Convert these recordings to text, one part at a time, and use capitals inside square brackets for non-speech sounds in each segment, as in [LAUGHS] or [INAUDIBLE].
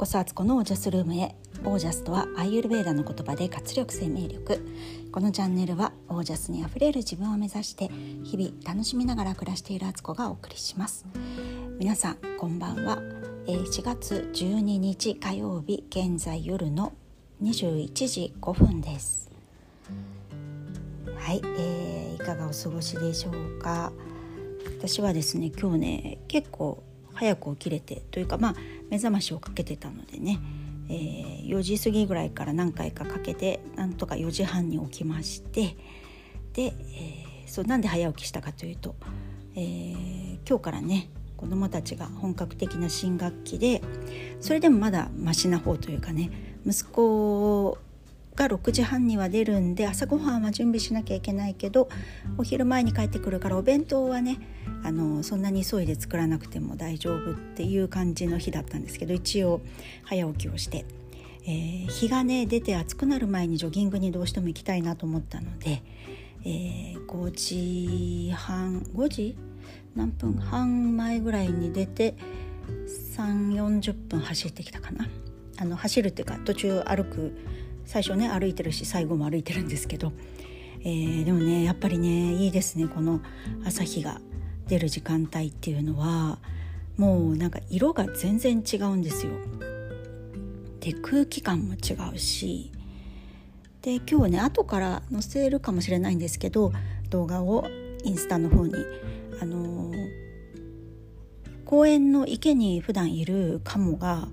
こそアツコのオージャスルームへ。オージャスとはアイユルベーダの言葉で活力生命力。このチャンネルはオージャスにあふれる自分を目指して日々楽しみながら暮らしているアツコがお送りします。皆さんこんばんは。4月12日火曜日現在夜の21時5分です。はい、えー、いかがお過ごしでしょうか。私はですね今日ね結構早く起きれてというかまあ目覚ましをかけてたのでね、えー、4時過ぎぐらいから何回かかけてなんとか4時半に起きまして。で、えー、そうなんで早起きしたかというと、えー、今日からね子どもたちが本格的な新学期でそれでもまだマシな方というかね息子が6時半には出るんで朝ごはんは準備しなきゃいけないけどお昼前に帰ってくるからお弁当はねあのそんなに急いで作らなくても大丈夫っていう感じの日だったんですけど一応早起きをして、えー、日がね出て暑くなる前にジョギングにどうしても行きたいなと思ったので、えー、5時半5時何分？半前ぐらいに出て3 4 0分走ってきたかな。あの走るっていうか途中歩く最初ね歩いてるし最後も歩いてるんですけど、えー、でもねやっぱりねいいですねこの朝日が出る時間帯っていうのは。もうなんか色が全然違うんですよ。で空気感も違うし。で今日ね後から載せるかもしれないんですけど動画をインスタの方に。あのー、公園の池に普段いるカモが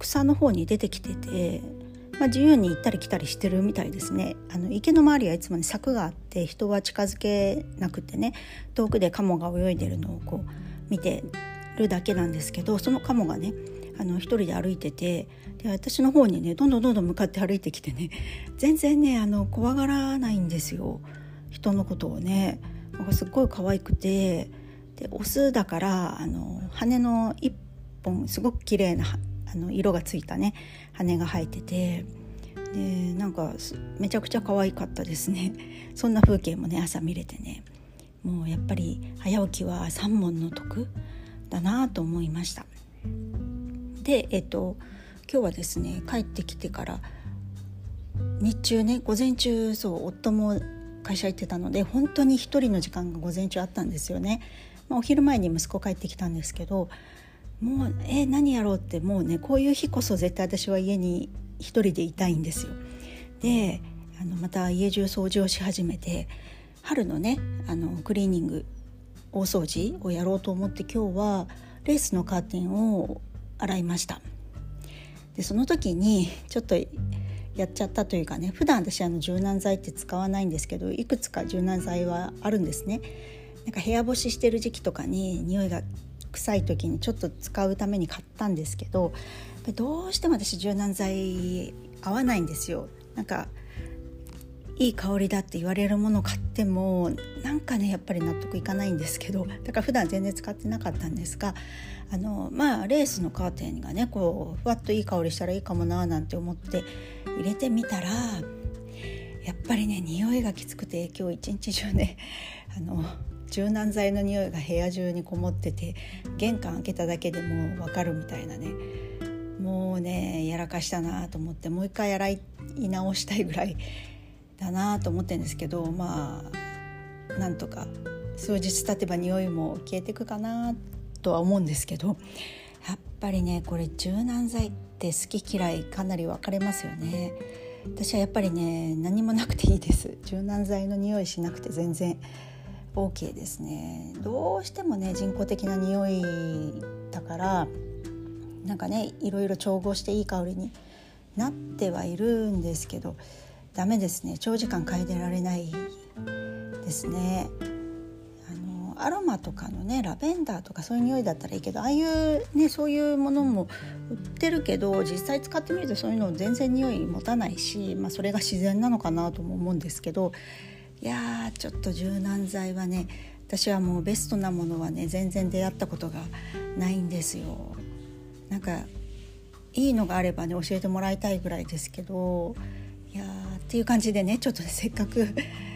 草の方に出てきてて、まあ、自由に行ったり来たりしてるみたいですね。あの池の周りはいつも、ね、柵があって人は近づけなくてね遠くでカモが泳いでるのをこう見てるだけなんですけどそのカモがねあの一人で歩いててで私の方にねどんどんどんどん向かって歩いてきてね全然ねあの怖がらないんですよ。人のことをね。なんかすっごい可愛くてでオスだからあの羽の一本すごく綺麗なあの色がついたね羽が生えててでなんかめちゃくちゃ可愛かったですね。[LAUGHS] そんな風景もね朝見れてね。もうやっぱり早起きは三問の徳だなと思いました。でえっと今日はですね帰ってきてから日中ね午前中そう夫も会社行ってたので本当に一人の時間が午前中あったんですよね、まあ、お昼前に息子帰ってきたんですけどもうえ何やろうってもうねこういう日こそ絶対私は家に一人でいたいんですよ。であのまた家中掃除をし始めて春のねあのクリーニング大掃除をやろうと思って今日はレースのカーテンを洗いましたでその時にちょっとやっちゃったというかね普段私あの柔軟剤って使わないんですけどいくつか柔軟剤はあるんですねなんか部屋干ししてる時期とかに匂いが臭い時にちょっと使うために買ったんですけどどうしても私柔軟剤合わないんですよ。なんかいい香りだって言われるものを買ってもなんかねやっぱり納得いかないんですけどだから普段全然使ってなかったんですがあのまあレースのカーテンがねこうふわっといい香りしたらいいかもななんて思って入れてみたらやっぱりね匂いがきつくて今日一日中ねあの柔軟剤の匂いが部屋中にこもってて玄関開けただけでもう分かるみたいなね。もうねやらかしたなと思ってもう一回洗い直したいぐらいだなと思ってるんですけどまあなんとか数日経てば匂いも消えてくかなとは思うんですけどやっぱりねこれ柔軟剤って好き嫌いかなり分かれますよね。私はやっぱりね何もなくていいです。柔軟剤の匂いしなくて全然。OK ですね。どうしてもね人工的な匂いだからなんかねいろいろ調合していい香りになってはいるんですけどダメですね。長時間嗅いでられないですね。あのアロマとかのねラベンダーとかそういう匂いだったらいいけどああいうねそういうものも売ってるけど実際使ってみるとそういうの全然匂い持たないし、まあ、それが自然なのかなとも思うんですけどいやちょっと柔軟剤はね私はもうベストなものはね全然出会ったことがないんですよ。なんかいいのがあればね教えてもらいたいぐらいですけどいやーっていう感じでねちょっと、ね、せっかく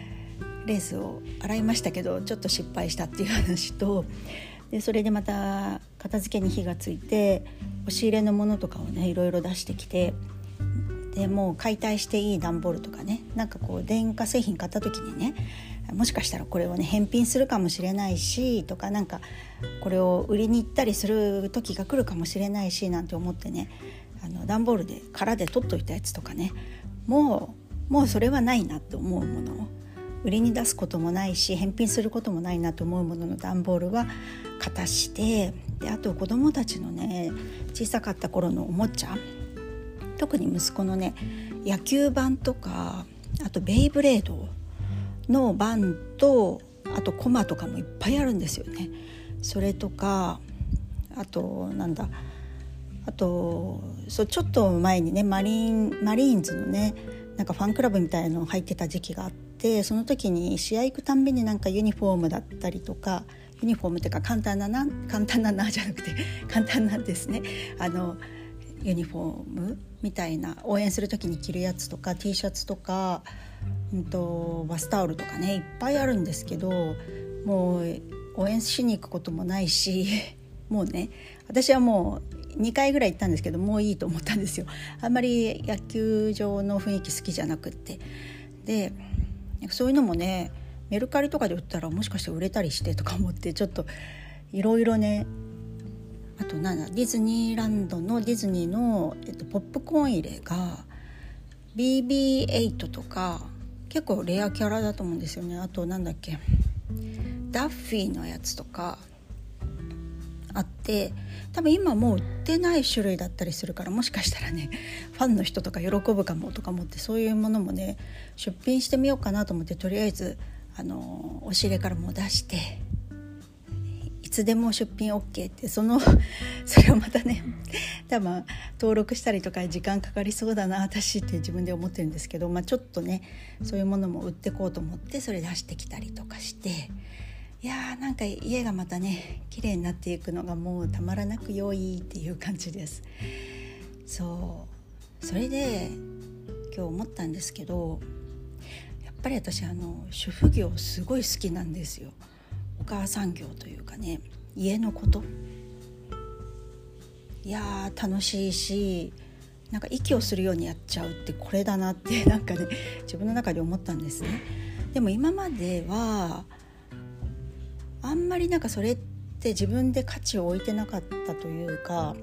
[LAUGHS] レースを洗いましたけどちょっと失敗したっていう話とでそれでまた片付けに火がついて押し入れのものとかをねいろいろ出してきてでもう解体していい段ボールとかねなんかこう電化製品買った時にねもしかしたらこれをね返品するかもしれないしとかなんかこれを売りに行ったりする時が来るかもしれないしなんて思ってねあの段ボールで空で取っといたやつとかねもうもうそれはないなって思うものを売りに出すこともないし返品することもないなと思うものの段ボールは片してであと子供たちのね小さかった頃のおもちゃ特に息子のね野球盤とかあとベイブレードの盤とあとコマとかもいっぱいあるんですよね。それとかあとなんだあとそうちょっと前にねマリンマリーンズのねなんかファンクラブみたいの入ってた時期があってその時に試合行くたんびになんかユニフォームだったりとかユニフォームっていうか簡単なな簡単ななじゃなくて簡単なんですねあのユニフォームみたいな応援する時に着るやつとか T シャツとか、うんと、バスタオルとかねいっぱいあるんですけどもう応援しに行くこともないし [LAUGHS] もうね私はもう2回ぐらい行ったんですけどもういいと思ったんですよ。あんまり野球場の雰囲気好きじゃなくって。でそういうのもねメルカリとかで売ったらもしかして売れたりしてとか思ってちょっといろいろねあとなんだディズニーランドのディズニーの、えっと、ポップコーン入れが BB8 とか結構レアキャラだと思うんですよね。あとなんだっけダッフィーのやつとかあって多分今もう売ってない種類だったりするからもしかしたらねファンの人とか喜ぶかもとか思ってそういうものもね出品してみようかなと思ってとりあえずあの押し入れからも出してつでも出品 OK ってその [LAUGHS] それをまたね多分登録したりとか時間かかりそうだな私って自分で思ってるんですけど、まあ、ちょっとねそういうものも売ってこうと思ってそれ出してきたりとかしていやーなんか家がまたね綺麗になっていくのがもうたまらなく良いっていう感じです。そうそれで今日思ったんですけどやっぱり私あの主婦業すごい好きなんですよ。お母さん業というかね家のこといや楽しいしなんか息をするようにやっちゃうってこれだなって [LAUGHS] なんかね自分の中で思ったんですね。でも今まではあんまりなんかそれって自分で価値を置いてなかったというか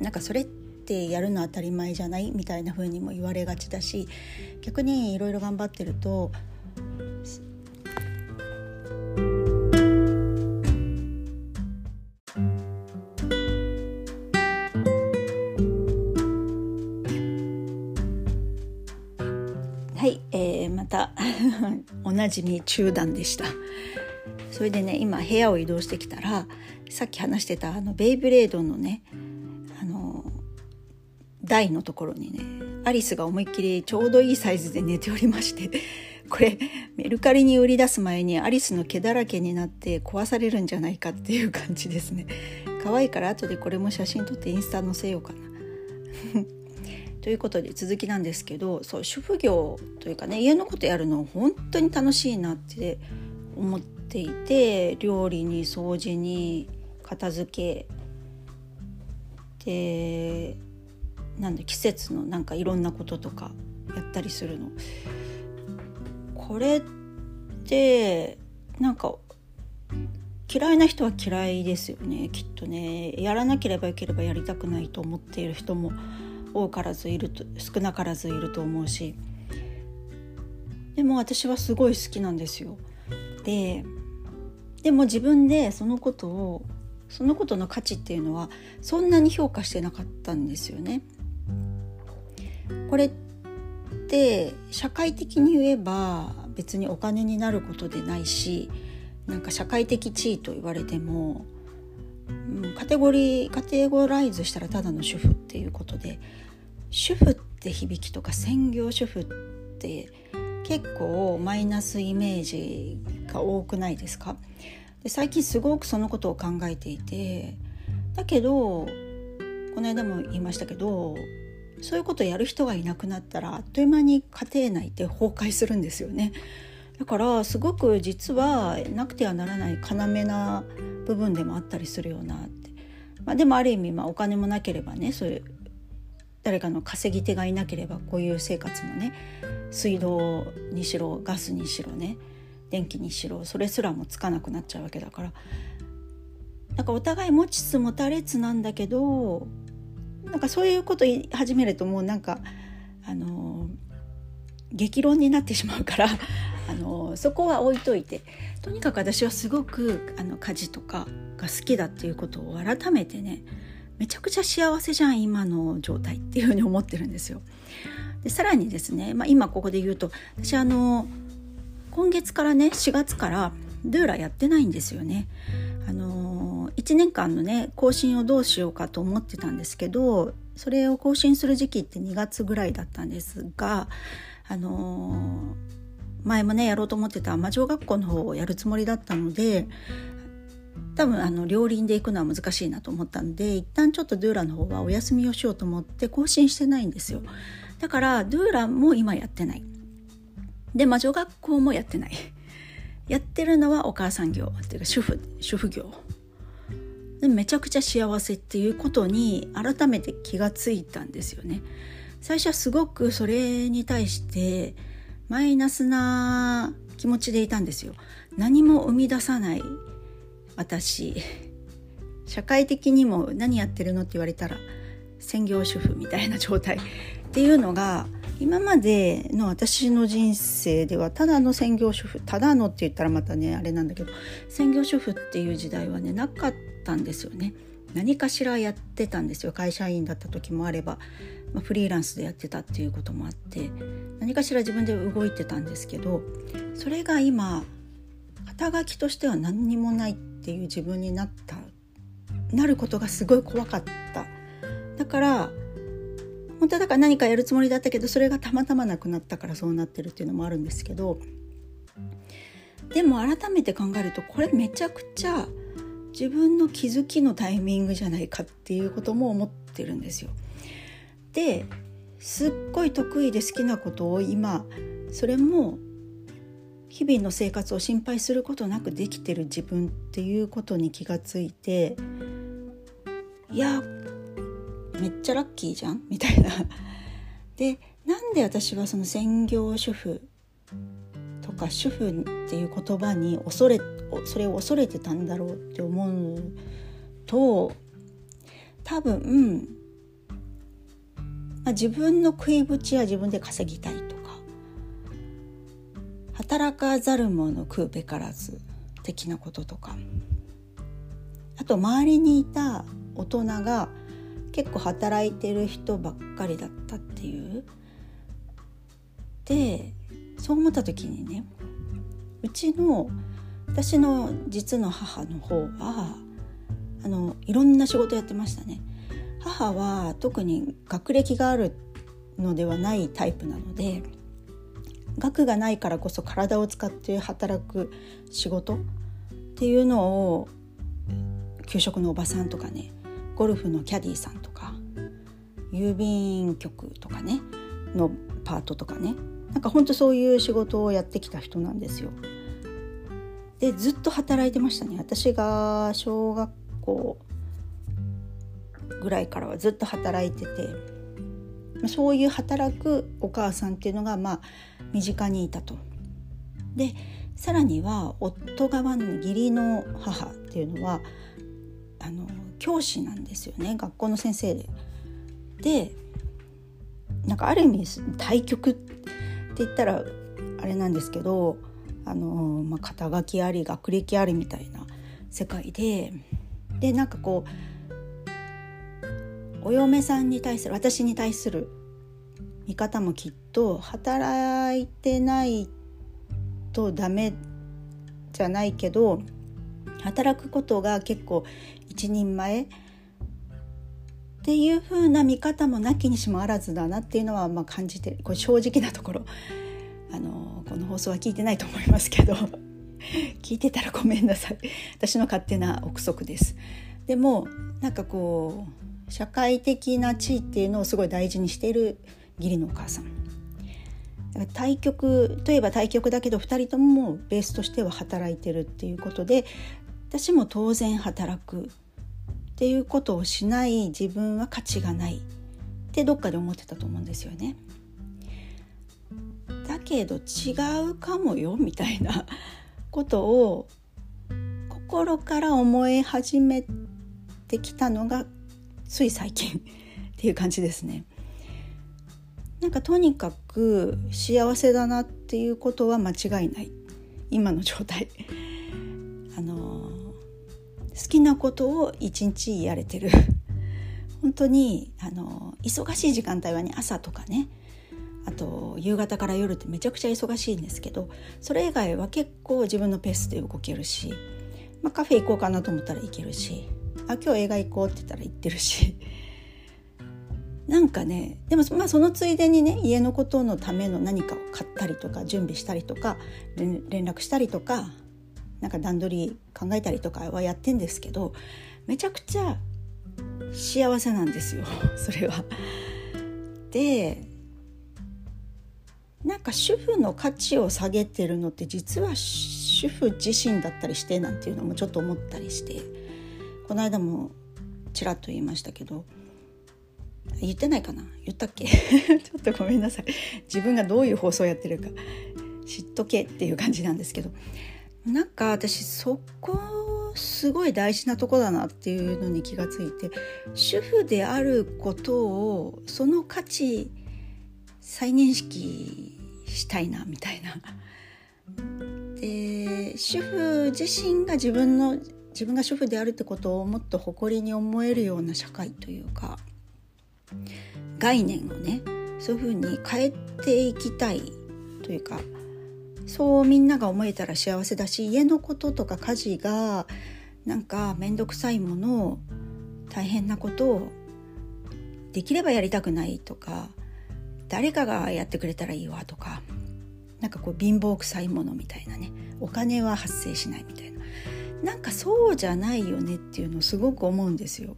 なんかそれってやるの当たり前じゃない？みたいな風にも言われがちだし逆にいろいろ頑張ってるとなじみ中断でした。それでね今部屋を移動してきたらさっき話してたあのベイブレードのねあの台のところにねアリスが思いっきりちょうどいいサイズで寝ておりましてこれメルカリに売り出す前にアリスの毛だらけになって壊されるんじゃないかっていう感じですね。可愛いから後でこれも写真撮ってインスタ載せようかな。ということで続きなんですけどそう主婦業というかね家のことやるの本当に楽しいなって思っていて料理に掃除に片付けでなんで季節のなんかいろんなこととかやったりするの。これってなんか嫌いな人は嫌いですよねきっとねやらなければよければやりたくないと思っている人も多からずいると少なからずいると思うしでも私はすごい好きなんですよ。ででも自分でそのことをそのことの価値っていうのはそんなに評価してなかったんですよね。これって社会的に言えば別にお金になることでないしなんか社会的地位と言われても、テゴリーカテゴライズしたらただの主婦っていうことで主婦って響きとか専業主婦って結構マイナスイメージが多くないですか？で最近すごくそのことを考えていてだけどこの間も言いましたけどそういうことをやる人がいなくなったらあっという間に家庭内って崩壊するんですよね。だからすごく実はなくてはならない要な部分でもあったりするような、まあ、でもある意味まあお金もなければねそういう誰かの稼ぎ手がいなければこういう生活もね水道にしろガスにしろね電気にしろそれすらもつかなくなっちゃうわけだから。なんかお互い持ちつ持たれつなんだけどなんかそういうこと言い始めるともうなんかあの激論になってしまうから。あのそこは置いといてとにかく私はすごくあの家事とかが好きだっていうことを改めてねめちゃくちゃ幸せじゃん今の状態っていうふうに思ってるんですよ。でさらにですね、まあ、今ここで言うと私あの今月からね4月からドゥーラやってないんですよね。あの1年間のね更新をどうしようかと思ってたんですけどそれを更新する時期って2月ぐらいだったんですがあの前もねやろうと思ってた魔女学校の方をやるつもりだったので多分あの両輪で行くのは難しいなと思ったんで一旦ちょっとドゥーラの方はお休みをしようと思って更新してないんですよ。だからドゥーラも今やってない。で魔女学校もやってない。やってるのはお母さん業っていうか主婦主婦業。でめちゃくちゃ幸せっていうことに改めて気がついたんですよね。最初はすごくそれに対してマイナスな気持ちでいたんですよ。何も生み出さない。私。社会的にも何やってるのって言われたら専業主婦みたいな状態。っていうのが今までの私の人生ではただの専業主婦ただのって言ったらまたねあれなんだけど専業主婦っていう時代はねなかったんですよね。何かしらやってたんですよ。会社員だった時もあれば、まあ、フリーランスでやってたっていうこともあって。何かしら自分で動いてたんですけどそれが今肩書きとしては何にもないっていう自分になった。なることがすごい怖かった。だから本当はだから何かやるつもりだったけどそれがたまたまなくなったからそうなってるっていうのもあるんですけど。でも改めて考えるとこれめちゃくちゃ自分の気づきのタイミングじゃないかっていうことも思ってるんですよ。ですっごい得意で好きなことを今それも日々の生活を心配することなくできてる自分っていうことに気がついていやめっちゃラッキーじゃん？[LAUGHS] みたいな。でなんで私はその専業主婦とか主婦っていう言葉に恐れそれを恐れてたんだろうって思うと多分、まあ、自分の食いぶちは自分で稼ぎたいとか働かざる者食うべからず的なこととかあと周りにいた大人が結構働いてる人ばっかりだったっていう。でそう思った時にねうちの私の実の母の方はあのいろんな仕事やってましたね母は特に学歴があるのではないタイプなので学がないからこそ体を使って働く仕事っていうのを給食のおばさんとかねゴルフのキャディーさんとか郵便局とかねのパートとかねなんかほんとそういう仕事をやってきた人なんですよ。でずっと働いてましたね私が小学校ぐらいからはずっと働いててそういう働くお母さんっていうのがまあ身近にいたと。でさらには夫側の義理の母っていうのはあの教師なんですよね学校の先生で。でなんかある意味対局って言ったらあれなんですけどあの、まあ、肩書きあり学歴ありみたいな世界ででなんかこうお嫁さんに対する私に対する見方もきっと働いてないとダメじゃないけど働くことが結構一人前っていう風な見方もなきにしもあらずだなっていうのはまあ感じてこれ正直なところ。あのこの放送は聞いてないと思いますけど [LAUGHS] 聞いてたらごめんなさい私の勝手な憶測です。でもなんかこう社会的な地位っていうのをすごい大事にしている義理のお母さん対局といえば対局だけど2人ともベースとしては働いてるっていうことで私も当然働くっていうことをしない自分は価値がないってどっかで思ってたと思うんですよね。だけど違うかもよみたいな [LAUGHS] ことを心から思い始めてきたのがつい最近っていう感じですね。なんかとにかく幸せだなっていうことは間違いない今の状態。[LAUGHS] あの好きなことを一日やれてる本当にあの忙しい時間帯はね朝とかねあと夕方から夜ってめちゃくちゃ忙しいんですけどそれ以外は結構自分のペースで動けるし、まあ、カフェ行こうかなと思ったら行けるしあ今日映画行こうって言ったら行ってるし [LAUGHS] なんかねでもまあそのついでにね家のことのための何かを買ったりとか準備したりとか連絡したりとかなんか段取り考えたりとかはやってんですけどめちゃくちゃ幸せなんですよそれは。でなんか主婦の価値を下げてるのって実は主婦自身だったりしてなんていうのもちょっと思ったりしてこの間もちらっと言いましたけど言ってないかな？言ったっけ？[LAUGHS] ちょっとごめんなさい。自分がどういう放送やってるか。知っとけっていう感じなんですけど。なんか私そこすごい大事なとこだなっていうのに気がついて主婦であることをその価値再認識したいなみたいな。で主婦自身が自分の自分が主婦であるってことをもっと誇りに思えるような社会というか概念をねそういうふうに変えていきたいというかそうみんなが思えたら幸せだし家のこととか家事がなんか面倒くさいものを大変なことをできればやりたくないとか誰かがやってくれたらいいわとかなんかこう貧乏くさいものみたいなねお金は発生しないみたいななんかそうじゃないよねっていうのをすごく思うんですよ。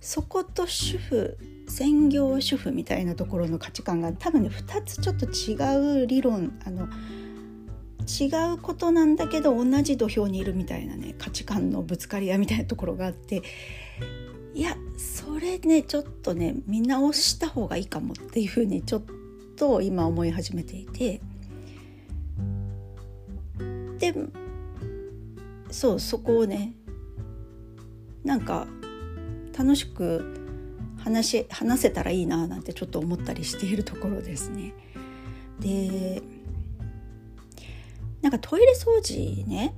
そこと主婦専業主婦みたいなところの価値観が多分ね2つちょっと違う理論あの違うことなんだけど同じ土俵にいるみたいなね価値観のぶつかり合いみたいなところがあっていやそれねちょっとね見直した方がいいかもっていうふうにちょっと今思い始めていてでそうそこをねなんか楽しく話話せたらいいななんてちょっと思ったりしているところですね。でなんかトイレ掃除ね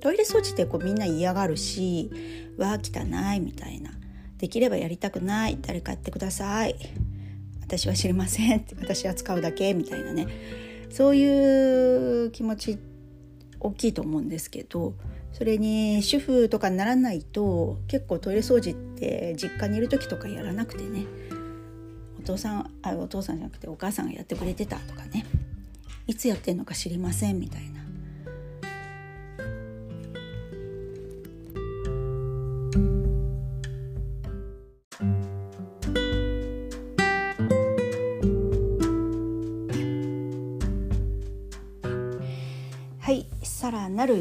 トイレ掃除ってこうみんな嫌がるし「わあ汚い」みたいな「できればやりたくない。誰かやってください」「私は知りません」私は使うだけみたいなね。そういう気持ち大きいと思うんですけどそれに主婦とかにならないと結構トイレ掃除って実家にいる時とかやらなくてね。お父さんあお父さんじゃなくてお母さんがやってくれてたとかね。いつやってんのか知りませんみたいな。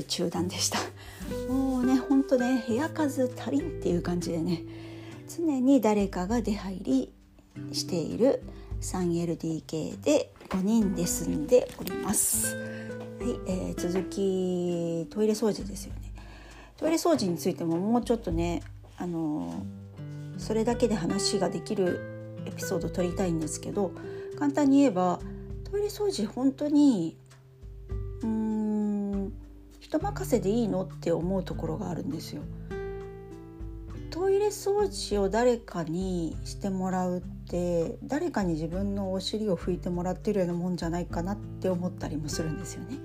中断でしたもうねほんとね部屋数足りんっていう感じでね常に誰かが出入りしている 3LDK で5人で住んでおります。はい、えー、続きトイレ掃除ですよね。トイレ掃除についてももうちょっとね、あの、それだけで話ができるエピソード撮りたいんですけど、簡単に言えばトイレ掃除本当に人任せでいいの？って思うところがあるんですよ。トイレ掃除を誰かにしてもらうって誰かに自分のお尻を拭いてもらってるようなもんじゃないかなって思ったりもするんですよね。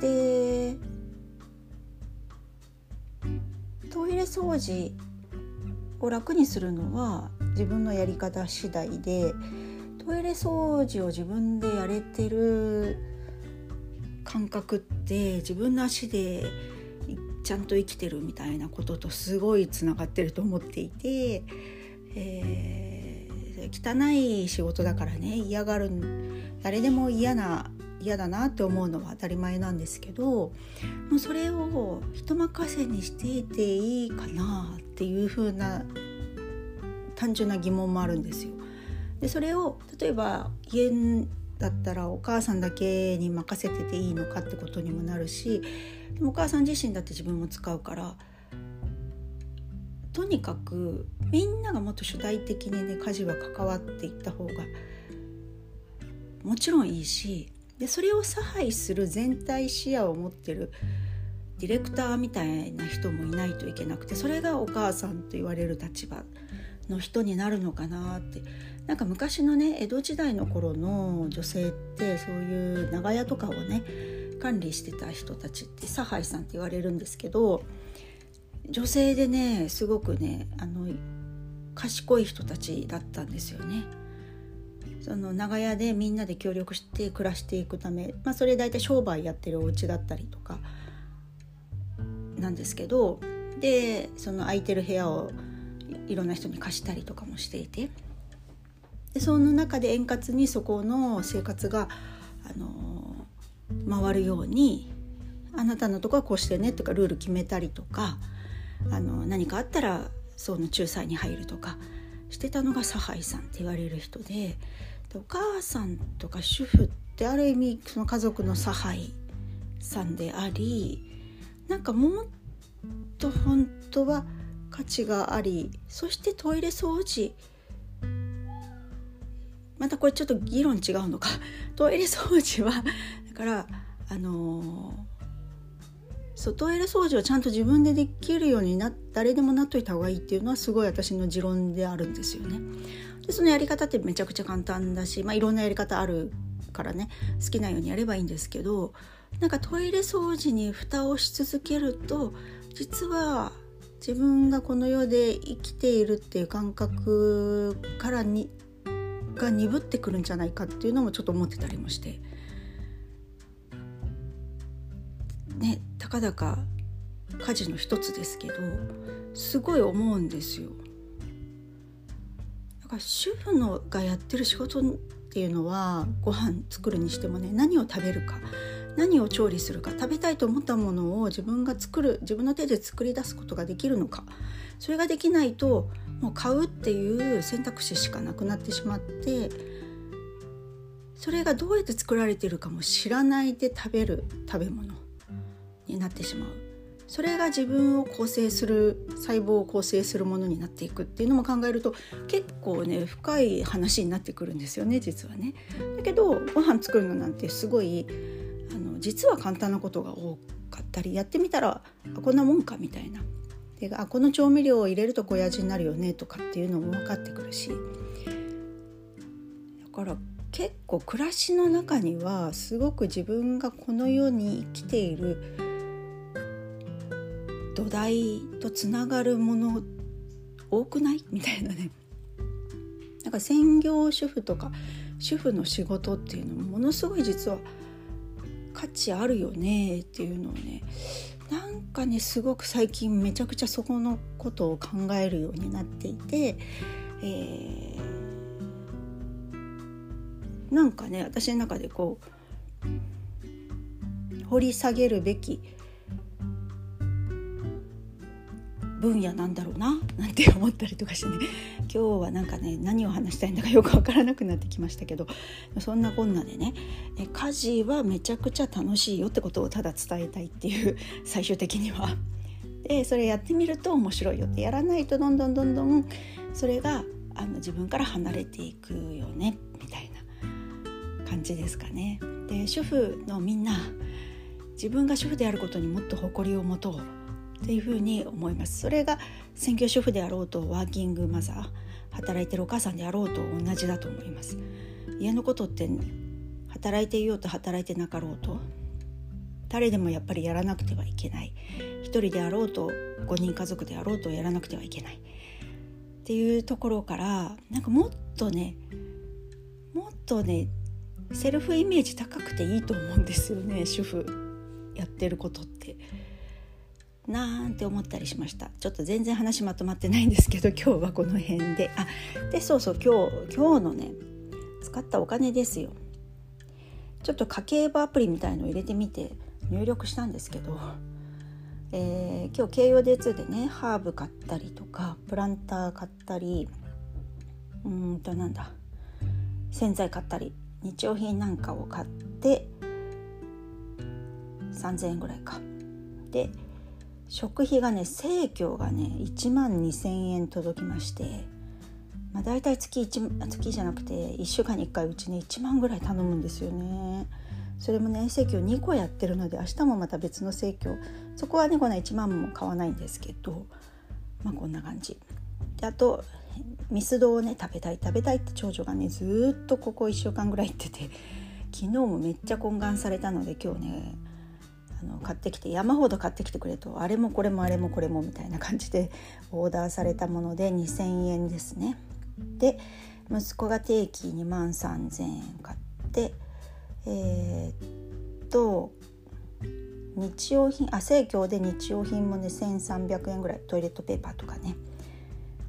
でトイレ掃除を楽にするのは自分のやり方次第でトイレ掃除を自分でやれてる感覚って自分の足でちゃんと生きてるみたいなこととすごいつながってると思っていて、えで汚い仕事だからね嫌がる誰でも嫌な嫌だなって思うのは当たり前なんですけどもうそれを人任せにしていていいかなっていう風な単純な疑問もあるんですよ。でそれを例えばだったらお母さんだけに任せてていいのかってことにもなるしでもお母さん自身だって自分も使うからとにかくみんながもっと主体的にね家事は関わっていった方がもちろんいいしでそれを差配する全体視野を持ってるディレクターみたいな人もいないといけなくてそれがお母さんと言われる立場の人になるのかなってなんか昔のね江戸時代の頃の女性ってそういう長屋とかをね管理してた人たちって差配さんって言われるんですけど女性でねすごくねあの賢い人たちだったんですよね。その長屋でみんなで協力して暮らしていくため、まあ、それ大体商売やってるお家だったりとかなんですけどでその空いてる部屋をいろんな人に貸したりとかもしていてでその中で円滑にそこの生活が、あの回るようにあなたのとこはこうしてねとかルール決めたりとかあの何かあったらその仲裁に入るとかしてたのがサハイさんって言われる人でお母さんとか主婦ってある意味その家族の差配さんでありなんかもっと本当は価値がありそしてトイレ掃除またこれちょっと議論違うのか [LAUGHS] トイレ掃除は [LAUGHS] だからあのそうトイレ掃除をちゃんと自分でできるようにな誰でもなっといた方がいいっていうのはすごい私の持論であるんですよね。でそのやり方ってめちゃくちゃ簡単だし、まあ、いろんなやり方あるからね好きなようにやればいいんですけどなんかトイレ掃除に蓋をし続けると実は自分がこの世で生きているっていう感覚からにが鈍ってくるんじゃないかっていうのもちょっと思ってたりもしてねたかだか家事の一つですけどすごい思うんですよ。だから主婦のがやってる仕事っていうのはご飯作るにしてもね何を食べるか何を調理するか食べたいと思ったものを自分が作る自分の手で作り出すことができるのかそれができないともう買うっていう選択肢しかなくなってしまってそれがどうやって作られてるかも知らないで食べる食べ物になってしまうそれが自分を構成する細胞を構成するものになっていくっていうのも考えると結構ね深い話になってくるんですよね実はね。だけどご飯作るのなんてすごいあの実は簡単なことが多かったりやってみたらこんなもんかみたいな。であこの調味料を入れるとこういう味になるよねとかっていうのも分かってくるし。だから結構暮らしの中にはすごく自分がこの世に生きている土台とつながるもの多くない？みたいなね。なんか専業主婦とか主婦の仕事っていうのもものすごい実は価値あるよねっていうのをねなんかねすごく最近めちゃくちゃそこのことを考えるようになっていて、えー、なんかね私の中でこう掘り下げるべき分野なんだろうななんて思ったりとかしてね。今日はなんかね何を話したいんだかよく分からなくなってきましたけどそんなこんなでね家事はめちゃくちゃ楽しいよってことをただ伝えたいっていう [LAUGHS] 最終的には。でそれやってみると面白いよってやらないとどんどんどんどんそれがあの自分から離れていくよねみたいな感じですかね。で主婦のみんな自分が主婦であることにもっと誇りを持とうっていうふうに思いますそれが専業主婦であろうとワーキングマザー働いてるお母さんであろうと同じだと思います。家のことって働いていようと働いてなかろうと誰でもやっぱりやらなくてはいけない。一人であろうと5人家族であろうとやらなくてはいけない。っていうところからなんかもっとねもっとねセルフイメージ高くていいと思うんですよね主婦やってることって。なんて思ったりしました。ちょっと全然話まとまってないんですけど今日はこの辺で。あでそうそう今日今日のね使ったお金ですよ。ちょっと家計簿アプリみたいのを入れてみて入力したんですけど、えー、今日京葉 D2 でねハーブ買ったりとかプランター買ったりうんとなんだ洗剤買ったり日用品なんかを買って3,000円ぐらいか。で食費がね生協がね1万2,000円届きまして、まあ、大体月1月じゃなくて1週間に1回うちね1万ぐらい頼むんですよね。それもね生協2個やってるので明日もまた別の生協そこはねこんな1万も買わないんですけどまあこんな感じ。であとミスドをね食べたい食べたいって長女がねずっとここ1週間ぐらい行ってて昨日もめっちゃ懇願されたので今日ねあの買ってきて山ほど買ってきてくれとあれもこれもあれもこれもみたいな感じでオーダーされたもので2,000円ですね。で息子が定期2万3,000円買ってえー、っと日用品あ生協で日用品もね1,300円ぐらいトイレットペーパーとかね。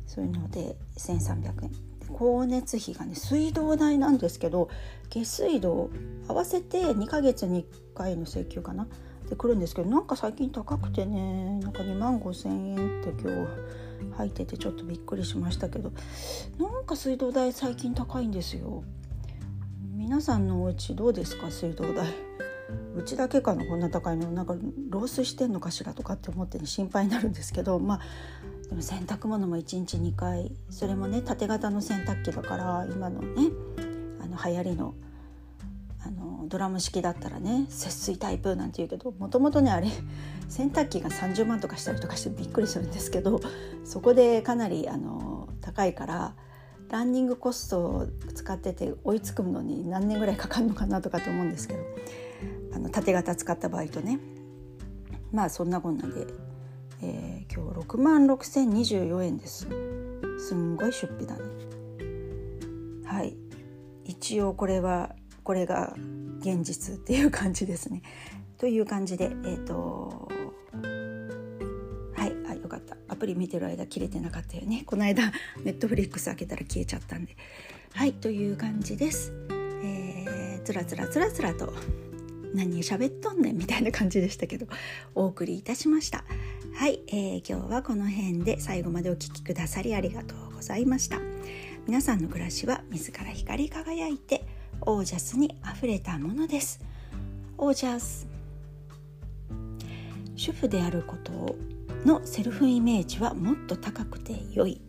そういうので1,300円。光熱費がね水道代なんですけど下水道合わせて2ヶ月に1回の請求かな。で来るんですけどなんか最近高くてねなんか2万5,000円って今日入っててちょっとびっくりしましたけどなんか水道代最近高いんですよ。皆さんのお家どうですか？水道代。うちだけかな？こんな高いの。なんか漏水してんのかしらとかって思って、ね、心配になるんですけどまあでも洗濯物も1日2回。それもね縦型の洗濯機だから今のねあの流行りのあのドラム式だったらね節水タイプなんて言うけどもともとねあれ洗濯機が30万とかしたりとかしてびっくりするんですけどそこでかなりあの高いからランニングコストを使ってて追いつくのに何年ぐらいかかるのかなとかと思うんですけどあの縦型使った場合とねまあそんなこんなで、えー、今日6万6,024円です。すんごい出費だね。はい。一応これはこれが現実っていう感じですね。[LAUGHS] という感じでえっ、ー、とプリ見てる間切れてなかったよね。[LAUGHS] この間ネットフリックス開けたら消えちゃったんで。はいという感じです、えー、つらつらつらつらと何喋っとんねんみたいな感じでしたけどお送りいたしました。はい、えー、今日はこの辺で最後までお聴きくださりありがとうございました。皆さんの暮らしは自ら光り輝いてオージャスにあふれたものです。オージャス主婦であることのセルフイメージはもっと高くて良い。